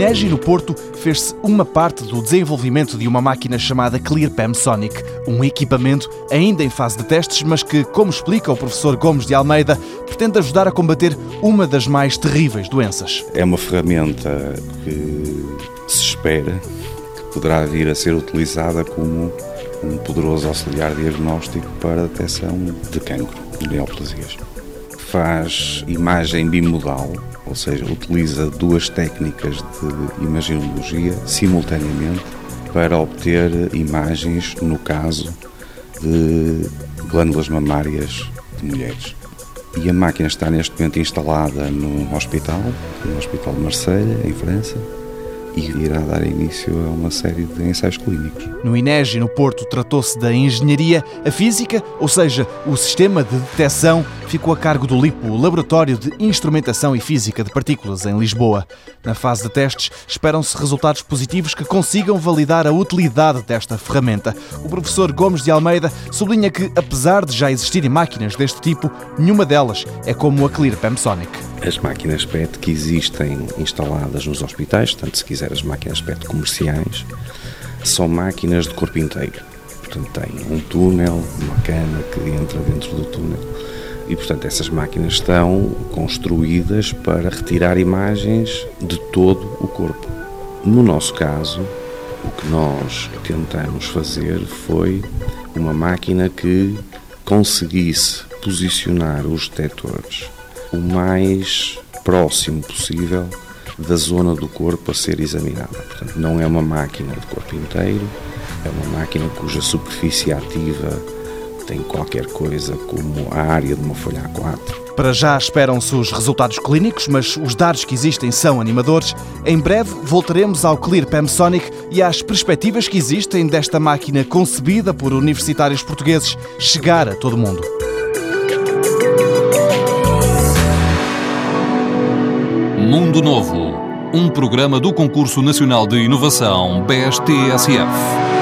INEGI, no Porto, fez-se uma parte do desenvolvimento de uma máquina chamada ClearPam Sonic, um equipamento ainda em fase de testes, mas que, como explica o professor Gomes de Almeida, pretende ajudar a combater uma das mais terríveis doenças. É uma ferramenta que se espera que poderá vir a ser utilizada como um poderoso auxiliar diagnóstico para a detecção de cancro, de neoplasias. Faz imagem bimodal, ou seja, utiliza duas técnicas de imaginologia simultaneamente para obter imagens, no caso, de glândulas mamárias de mulheres. E a máquina está neste momento instalada num hospital, no Hospital de Marselha, em França, e irá dar início a uma série de ensaios clínicos. No INEGI, no Porto, tratou-se da engenharia, a física, ou seja, o sistema de detecção, ficou a cargo do LIPO, Laboratório de Instrumentação e Física de Partículas, em Lisboa. Na fase de testes, esperam-se resultados positivos que consigam validar a utilidade desta ferramenta. O professor Gomes de Almeida sublinha que, apesar de já existirem máquinas deste tipo, nenhuma delas é como a Clear Sonic as máquinas PET que existem instaladas nos hospitais, tanto se quiser as máquinas PET comerciais, são máquinas de corpo inteiro. Portanto, tem um túnel, uma cana que entra dentro do túnel. E, portanto, essas máquinas estão construídas para retirar imagens de todo o corpo. No nosso caso, o que nós tentamos fazer foi uma máquina que conseguisse posicionar os detectores o mais próximo possível da zona do corpo a ser examinada. Portanto, não é uma máquina de corpo inteiro, é uma máquina cuja superfície ativa tem qualquer coisa como a área de uma folha A4. Para já esperam-se os resultados clínicos, mas os dados que existem são animadores. Em breve voltaremos ao Clear Sonic e às perspectivas que existem desta máquina concebida por universitários portugueses chegar a todo mundo. Mundo Novo, um programa do Concurso Nacional de Inovação BSTSF.